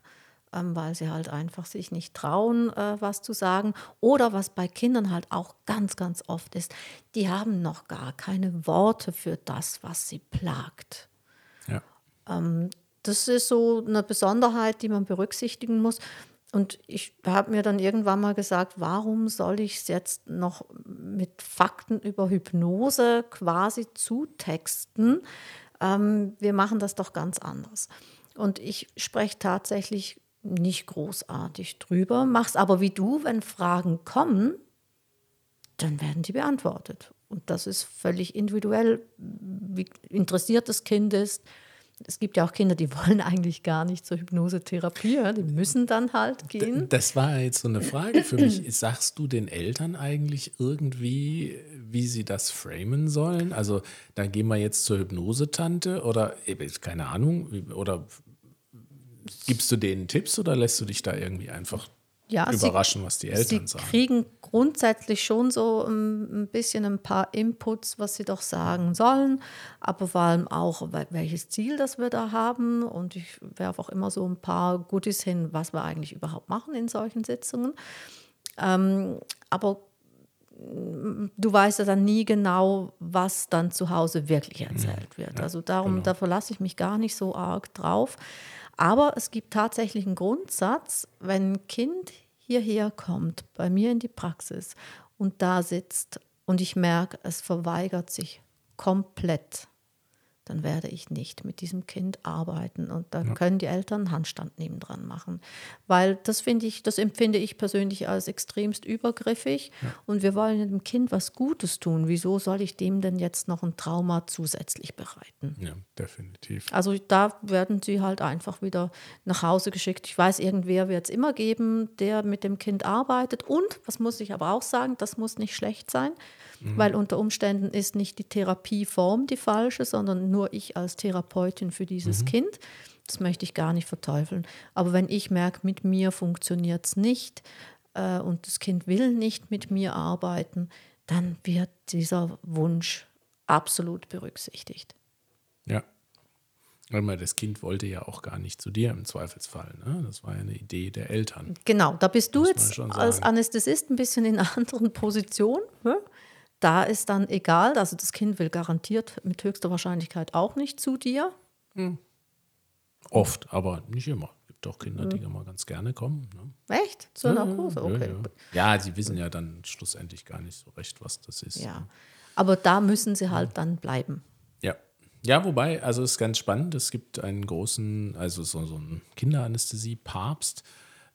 weil sie halt einfach sich nicht trauen, äh, was zu sagen. Oder was bei Kindern halt auch ganz, ganz oft ist, die haben noch gar keine Worte für das, was sie plagt. Ja. Ähm, das ist so eine Besonderheit, die man berücksichtigen muss. Und ich habe mir dann irgendwann mal gesagt, warum soll ich es jetzt noch mit Fakten über Hypnose quasi zutexten? Ähm, wir machen das doch ganz anders. Und ich spreche tatsächlich nicht großartig drüber, mache es aber wie du, wenn Fragen kommen, dann werden die beantwortet. Und das ist völlig individuell, wie interessiert das Kind ist. Es gibt ja auch Kinder, die [laughs] wollen eigentlich gar nicht zur Hypnosetherapie, die müssen dann halt gehen. Das war jetzt so eine Frage für mich. [clears throat] Sagst du den Eltern eigentlich irgendwie, wie sie das framen sollen? Also, dann gehen wir jetzt zur Hypnosetante oder keine Ahnung, oder gibst du denen Tipps oder lässt du dich da irgendwie einfach ja, überraschen, sie, was die Eltern sie sagen. Sie kriegen grundsätzlich schon so ein bisschen ein paar Inputs, was sie doch sagen sollen, aber vor allem auch, welches Ziel das wir da haben. Und ich werfe auch immer so ein paar Goodies hin, was wir eigentlich überhaupt machen in solchen Sitzungen. Ähm, aber mm, du weißt ja dann nie genau, was dann zu Hause wirklich erzählt wird. Also darum, genau. da verlasse ich mich gar nicht so arg drauf. Aber es gibt tatsächlich einen Grundsatz, wenn ein Kind hierher kommt, bei mir in die Praxis und da sitzt und ich merke, es verweigert sich komplett dann werde ich nicht mit diesem Kind arbeiten. Und da ja. können die Eltern Handstand nebendran machen. Weil das finde ich, das empfinde ich persönlich als extremst übergriffig. Ja. Und wir wollen dem Kind was Gutes tun. Wieso soll ich dem denn jetzt noch ein Trauma zusätzlich bereiten? Ja, definitiv. Also da werden sie halt einfach wieder nach Hause geschickt. Ich weiß, irgendwer wird es immer geben, der mit dem Kind arbeitet. Und, was muss ich aber auch sagen, das muss nicht schlecht sein. Mhm. Weil unter Umständen ist nicht die Therapieform die falsche, sondern nur ich als Therapeutin für dieses mhm. Kind. Das möchte ich gar nicht verteufeln. Aber wenn ich merke, mit mir funktioniert es nicht äh, und das Kind will nicht mit mir arbeiten, dann wird dieser Wunsch absolut berücksichtigt. Ja. Weil das Kind wollte ja auch gar nicht zu dir im Zweifelsfall. Ne? Das war ja eine Idee der Eltern. Genau, da bist du jetzt als Anästhesist ein bisschen in einer [laughs] anderen Position. Ne? Da ist dann egal, also das Kind will garantiert mit höchster Wahrscheinlichkeit auch nicht zu dir. Hm. Oft, aber nicht immer. Es gibt auch Kinder, die hm. immer ganz gerne kommen. Ne? Echt? Zur ja, Narkose? Okay. Ja, ja. sie wissen ja dann schlussendlich gar nicht so recht, was das ist. Ja. Ne? Aber da müssen sie halt dann bleiben. Ja. Ja, wobei, also es ist ganz spannend. Es gibt einen großen, also so, so einen Kinderanästhesie-Papst,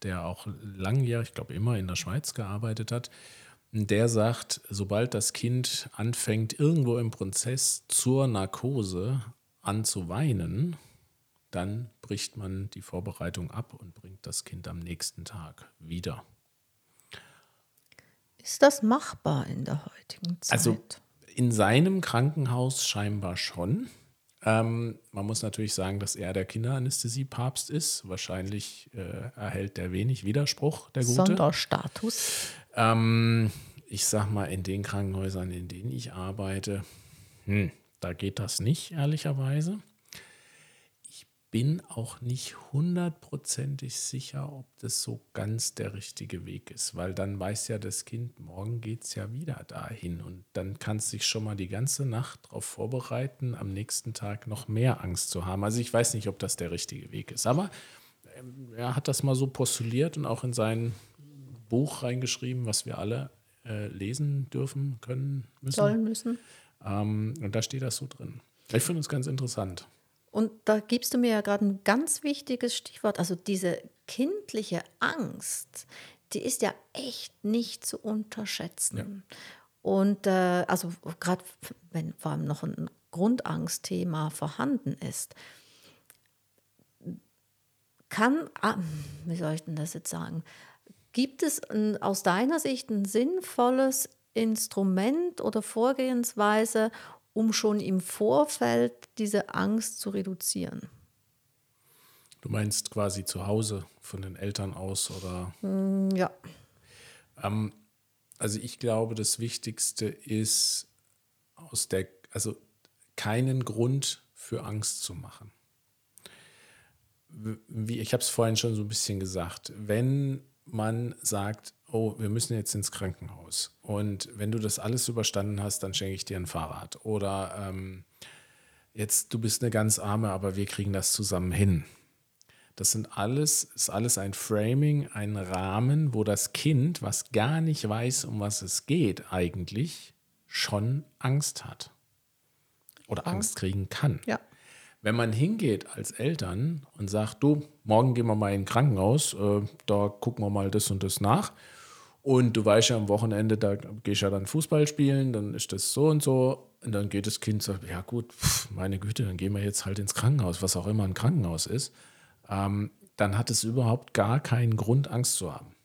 der auch langjährig, ich glaube immer in der Schweiz gearbeitet hat der sagt, sobald das Kind anfängt, irgendwo im Prozess zur Narkose anzuweinen, dann bricht man die Vorbereitung ab und bringt das Kind am nächsten Tag wieder. Ist das machbar in der heutigen Zeit? Also in seinem Krankenhaus scheinbar schon. Ähm, man muss natürlich sagen, dass er der Kinderanästhesie-Papst ist. Wahrscheinlich äh, erhält der wenig Widerspruch, der Gute. Sonderstatus. Ähm, ich sag mal, in den Krankenhäusern, in denen ich arbeite, hm, da geht das nicht, ehrlicherweise. Ich bin auch nicht hundertprozentig sicher, ob das so ganz der richtige Weg ist, weil dann weiß ja das Kind, morgen geht es ja wieder dahin und dann kann es sich schon mal die ganze Nacht darauf vorbereiten, am nächsten Tag noch mehr Angst zu haben. Also ich weiß nicht, ob das der richtige Weg ist, aber ähm, er hat das mal so postuliert und auch in sein Buch reingeschrieben, was wir alle äh, lesen dürfen, können, müssen. Sollen müssen. Ähm, und da steht das so drin. Ich finde es ganz interessant. Und da gibst du mir ja gerade ein ganz wichtiges Stichwort. Also diese kindliche Angst, die ist ja echt nicht zu unterschätzen. Ja. Und äh, also gerade wenn vor allem noch ein Grundangstthema vorhanden ist, kann, ah, wie soll ich denn das jetzt sagen, Gibt es ein, aus deiner Sicht ein sinnvolles Instrument oder Vorgehensweise, um schon im Vorfeld diese Angst zu reduzieren? Du meinst quasi zu Hause von den Eltern aus oder? Hm, ja. Ähm, also ich glaube, das Wichtigste ist aus der, also keinen Grund für Angst zu machen. Wie, ich habe es vorhin schon so ein bisschen gesagt, wenn man sagt, oh, wir müssen jetzt ins Krankenhaus. Und wenn du das alles überstanden hast, dann schenke ich dir ein Fahrrad. Oder ähm, jetzt, du bist eine ganz arme, aber wir kriegen das zusammen hin. Das sind alles, ist alles ein Framing, ein Rahmen, wo das Kind, was gar nicht weiß, um was es geht, eigentlich schon Angst hat. Oder Ja. Angst kriegen kann. Ja. Wenn man hingeht als Eltern und sagt, du, morgen gehen wir mal in ein Krankenhaus, äh, da gucken wir mal das und das nach. Und du weißt ja am Wochenende, da gehe ich ja dann Fußball spielen, dann ist das so und so. Und dann geht das Kind so, ja gut, pf, meine Güte, dann gehen wir jetzt halt ins Krankenhaus, was auch immer ein Krankenhaus ist. Ähm, dann hat es überhaupt gar keinen Grund, Angst zu haben.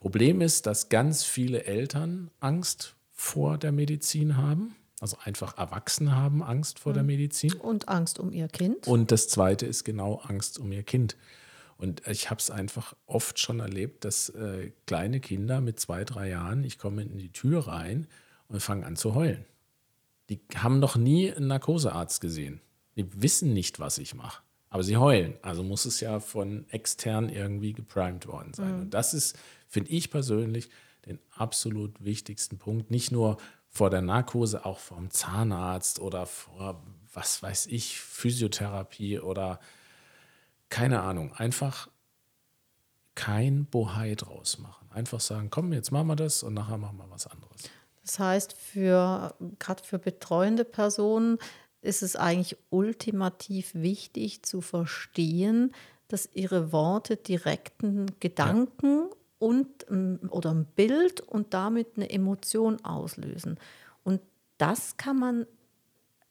Problem ist, dass ganz viele Eltern Angst vor der Medizin haben. Also einfach Erwachsene haben Angst vor der Medizin. Und Angst um ihr Kind. Und das Zweite ist genau Angst um ihr Kind. Und ich habe es einfach oft schon erlebt, dass äh, kleine Kinder mit zwei, drei Jahren, ich komme in die Tür rein und fange an zu heulen. Die haben noch nie einen Narkosearzt gesehen. Die wissen nicht, was ich mache. Aber sie heulen. Also muss es ja von extern irgendwie geprimed worden sein. Und das ist, finde ich persönlich, den absolut wichtigsten Punkt. Nicht nur vor der Narkose, auch vom Zahnarzt oder vor, was weiß ich, Physiotherapie oder keine Ahnung. Einfach kein Bohai draus machen. Einfach sagen, komm, jetzt machen wir das und nachher machen wir was anderes. Das heißt, für gerade für betreuende Personen ist es eigentlich ultimativ wichtig zu verstehen, dass ihre Worte direkten Gedanken und oder ein Bild und damit eine Emotion auslösen. Und das kann man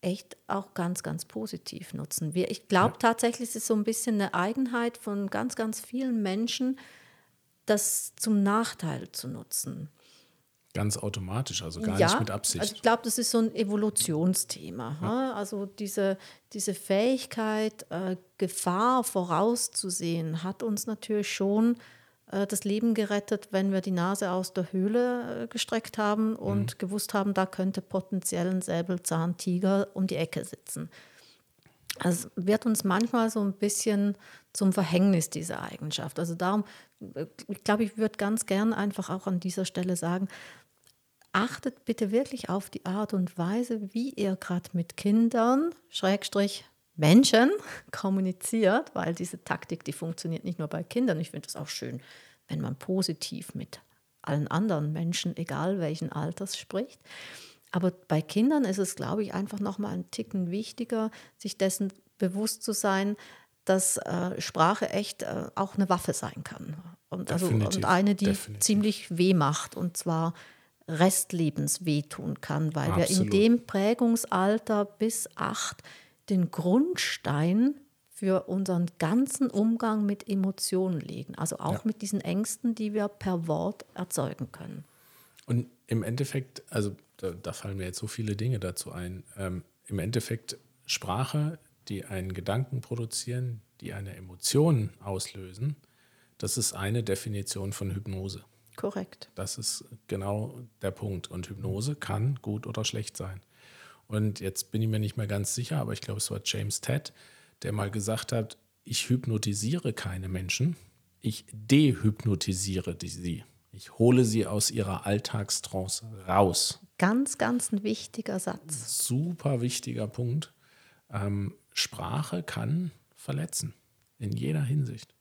echt auch ganz, ganz positiv nutzen. Wir, ich glaube tatsächlich, es ist so ein bisschen eine Eigenheit von ganz, ganz vielen Menschen, das zum Nachteil zu nutzen. Ganz automatisch, also gar nicht mit Absicht. Also ich glaube, das ist so ein Evolutionsthema. Ja. Also diese, diese Fähigkeit, äh, Gefahr vorauszusehen, hat uns natürlich schon das Leben gerettet, wenn wir die Nase aus der Höhle äh, gestreckt haben und mhm. gewusst haben, da könnte potenziell ein Säbelzahntiger um die Ecke sitzen. Also wird uns manchmal so ein bisschen zum Verhängnis diese Eigenschaft. Also darum, ich glaube, ich würde ganz gern einfach auch an dieser Stelle sagen, achtet bitte wirklich auf die Art und Weise, wie ihr gerade mit Kindern, Schrägstrich Menschen [laughs] kommuniziert, weil diese Taktik, die funktioniert nicht nur bei Kindern. Ich finde es auch schön, wenn man positiv mit allen anderen Menschen, egal welchen Alters, spricht. Aber bei Kindern ist es, glaube ich, einfach noch mal einen Ticken wichtiger, sich dessen bewusst zu sein, dass äh, Sprache echt äh, auch eine Waffe sein kann. Und, also, und eine, die definitiv. ziemlich weh macht. Und zwar restlebens wehtun kann, weil Absolut. wir in dem Prägungsalter bis acht den Grundstein für unseren ganzen Umgang mit Emotionen legen. Also auch ja. mit diesen Ängsten, die wir per Wort erzeugen können. Und im Endeffekt, also da, da fallen mir jetzt so viele Dinge dazu ein. Ähm, Im Endeffekt Sprache, die einen Gedanken produzieren, die eine Emotion auslösen, das ist eine Definition von Hypnose. Korrekt. Das ist genau der Punkt. Und Hypnose kann gut oder schlecht sein. Und jetzt bin ich mir nicht mehr ganz sicher, aber ich glaube, es war James Ted, der mal gesagt hat, ich hypnotisiere keine Menschen, ich dehypnotisiere sie. Ich hole sie aus ihrer Alltagstrance raus. Ganz, ganz ein wichtiger Satz. Super wichtiger Punkt. Ähm, Sprache kann verletzen, in jeder Hinsicht.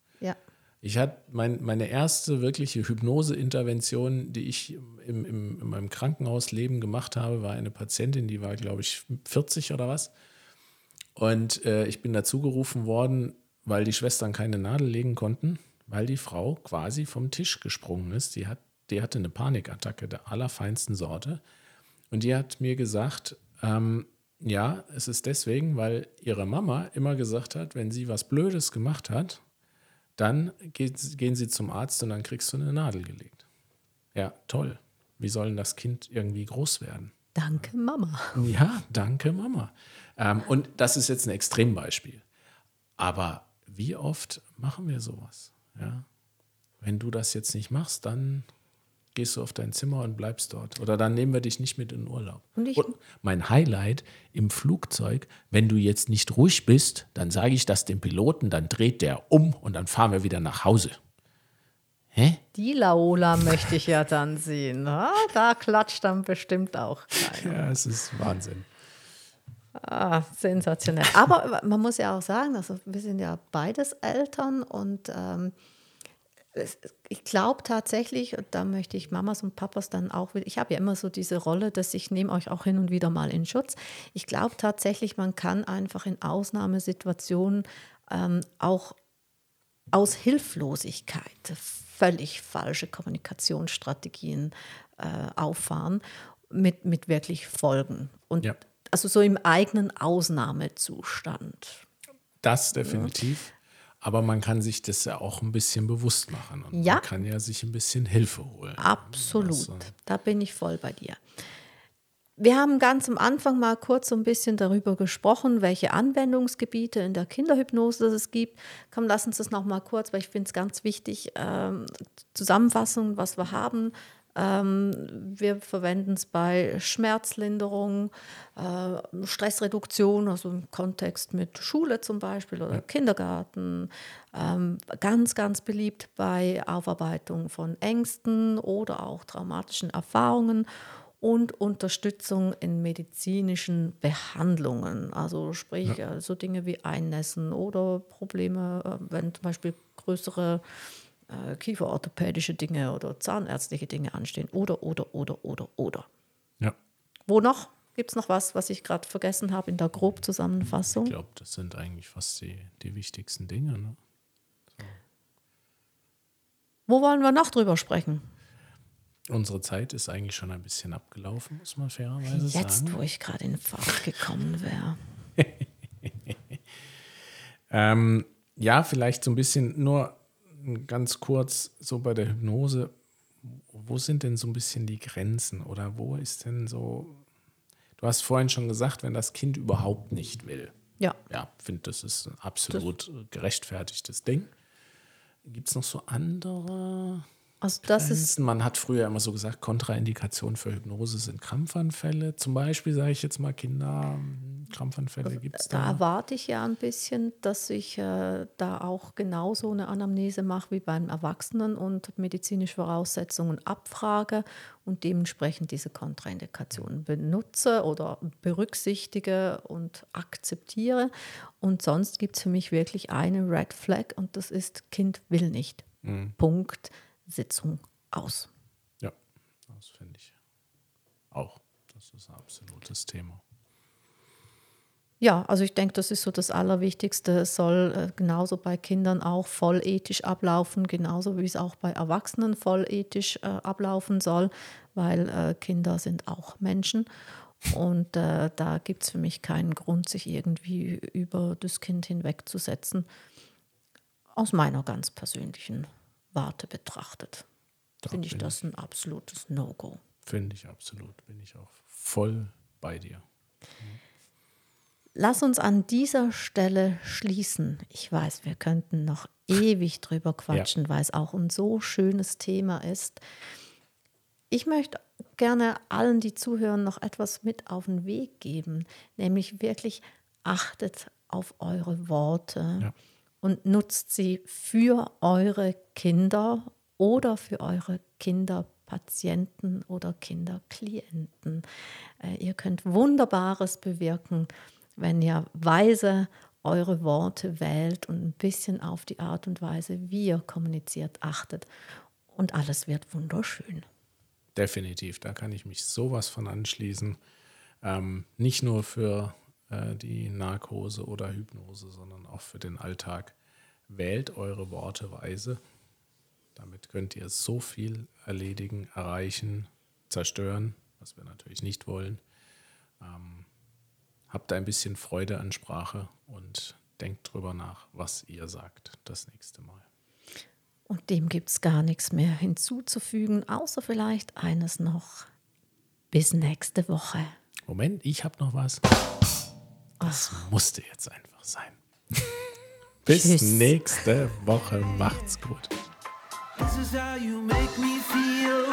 Ich hatte mein, meine erste wirkliche Hypnoseintervention, die ich im, im, in meinem Krankenhausleben gemacht habe, war eine Patientin, die war, glaube ich, 40 oder was. Und äh, ich bin dazu gerufen worden, weil die Schwestern keine Nadel legen konnten, weil die Frau quasi vom Tisch gesprungen ist. Die, hat, die hatte eine Panikattacke der allerfeinsten Sorte. Und die hat mir gesagt, ähm, ja, es ist deswegen, weil ihre Mama immer gesagt hat, wenn sie was Blödes gemacht hat, dann geht, gehen sie zum Arzt und dann kriegst du eine Nadel gelegt. Ja, toll. Wie soll denn das Kind irgendwie groß werden? Danke, Mama. Ja, danke, Mama. Ähm, und das ist jetzt ein Extrembeispiel. Aber wie oft machen wir sowas? Ja? Wenn du das jetzt nicht machst, dann gehst du auf dein Zimmer und bleibst dort. Oder dann nehmen wir dich nicht mit in Urlaub. Und, ich, und mein Highlight im Flugzeug, wenn du jetzt nicht ruhig bist, dann sage ich das dem Piloten, dann dreht der um und dann fahren wir wieder nach Hause. Hä? Die Laola möchte ich ja dann sehen. Ah, da klatscht dann bestimmt auch keiner. Ja, es ist Wahnsinn. Ah, sensationell. Aber man muss ja auch sagen, also wir sind ja beides Eltern und ähm, ich glaube tatsächlich, und da möchte ich Mamas und Papas dann auch ich habe ja immer so diese Rolle, dass ich nehme euch auch hin und wieder mal in Schutz. Ich glaube tatsächlich, man kann einfach in Ausnahmesituationen ähm, auch aus Hilflosigkeit völlig falsche Kommunikationsstrategien äh, auffahren mit, mit wirklich Folgen. Und ja. also so im eigenen Ausnahmezustand. Das definitiv. Aber man kann sich das ja auch ein bisschen bewusst machen. Und ja. man kann ja sich ein bisschen Hilfe holen. Absolut. Also. Da bin ich voll bei dir. Wir haben ganz am Anfang mal kurz so ein bisschen darüber gesprochen, welche Anwendungsgebiete in der Kinderhypnose es gibt. Komm, lass uns das noch mal kurz, weil ich finde es ganz wichtig, ähm, Zusammenfassung, was wir haben. Ähm, wir verwenden es bei Schmerzlinderung, äh, Stressreduktion, also im Kontext mit Schule zum Beispiel oder. Kindergarten. Ähm, ganz, ganz beliebt bei Aufarbeitung von Ängsten oder auch traumatischen Erfahrungen und Unterstützung in medizinischen Behandlungen. Also sprich ja. so Dinge wie Einnässen oder Probleme, äh, wenn zum Beispiel größere äh, kieferorthopädische Dinge oder zahnärztliche Dinge anstehen. Oder, oder, oder, oder, oder. Ja. Wo noch? Gibt es noch was, was ich gerade vergessen habe in der Grobzusammenfassung? Ich glaube, das sind eigentlich fast die, die wichtigsten Dinge. Ne? So. Wo wollen wir noch drüber sprechen? Unsere Zeit ist eigentlich schon ein bisschen abgelaufen, muss man fairerweise Jetzt, sagen. Jetzt, wo ich gerade in Fahrt gekommen wäre. [laughs] ähm, ja, vielleicht so ein bisschen nur ganz kurz so bei der Hypnose, wo sind denn so ein bisschen die Grenzen oder wo ist denn so, du hast vorhin schon gesagt, wenn das Kind überhaupt nicht will. Ja. Ja, finde, das ist ein absolut das gerechtfertigtes Ding. Gibt es noch so andere also das ist Man hat früher immer so gesagt, Kontraindikationen für Hypnose sind Krampfanfälle. Zum Beispiel sage ich jetzt mal Kinder, Krampfanfälle gibt es da. Da erwarte ich ja ein bisschen, dass ich äh, da auch genauso eine Anamnese mache wie beim Erwachsenen und medizinische Voraussetzungen abfrage und dementsprechend diese Kontraindikationen benutze oder berücksichtige und akzeptiere. Und sonst gibt es für mich wirklich eine Red Flag und das ist Kind will nicht. Mhm. Punkt. Sitzung aus. Ja, das finde ich auch. Das ist ein absolutes Thema. Ja, also ich denke, das ist so das Allerwichtigste. Es soll äh, genauso bei Kindern auch voll ethisch ablaufen, genauso wie es auch bei Erwachsenen voll ethisch äh, ablaufen soll, weil äh, Kinder sind auch Menschen. Und äh, da gibt es für mich keinen Grund, sich irgendwie über das Kind hinwegzusetzen. Aus meiner ganz persönlichen Warte betrachtet, finde ich das ein absolutes No-Go. Finde ich absolut, bin ich auch voll bei dir. Lass uns an dieser Stelle schließen. Ich weiß, wir könnten noch ewig drüber quatschen, ja. weil es auch ein so schönes Thema ist. Ich möchte gerne allen, die zuhören, noch etwas mit auf den Weg geben, nämlich wirklich achtet auf eure Worte. Ja und nutzt sie für eure Kinder oder für eure Kinderpatienten oder Kinderklienten. Äh, ihr könnt Wunderbares bewirken, wenn ihr weise eure Worte wählt und ein bisschen auf die Art und Weise, wie ihr kommuniziert, achtet. Und alles wird wunderschön. Definitiv, da kann ich mich sowas von anschließen. Ähm, nicht nur für äh, die Narkose oder Hypnose, sondern auch für den Alltag. Wählt eure Worte weise. Damit könnt ihr so viel erledigen, erreichen, zerstören, was wir natürlich nicht wollen. Ähm, habt ein bisschen Freude an Sprache und denkt drüber nach, was ihr sagt das nächste Mal. Und dem gibt es gar nichts mehr hinzuzufügen, außer vielleicht eines noch. Bis nächste Woche. Moment, ich habe noch was. Das musste jetzt einfach sein. [laughs] Bis Tschüss. nächste Woche. Macht's gut. This is how you make me feel.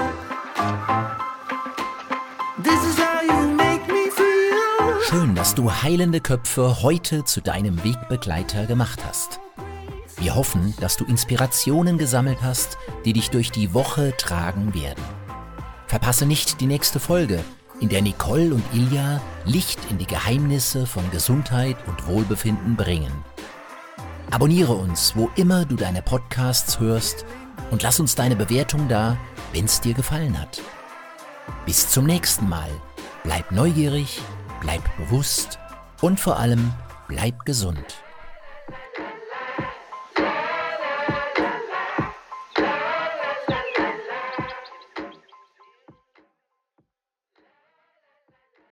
This is how you make me feel. Schön, dass du Heilende Köpfe heute zu deinem Wegbegleiter gemacht hast. Wir hoffen, dass du Inspirationen gesammelt hast, die dich durch die Woche tragen werden. Verpasse nicht die nächste Folge in der Nicole und Ilja Licht in die Geheimnisse von Gesundheit und Wohlbefinden bringen. Abonniere uns, wo immer du deine Podcasts hörst und lass uns deine Bewertung da, wenn es dir gefallen hat. Bis zum nächsten Mal. Bleib neugierig, bleib bewusst und vor allem bleib gesund.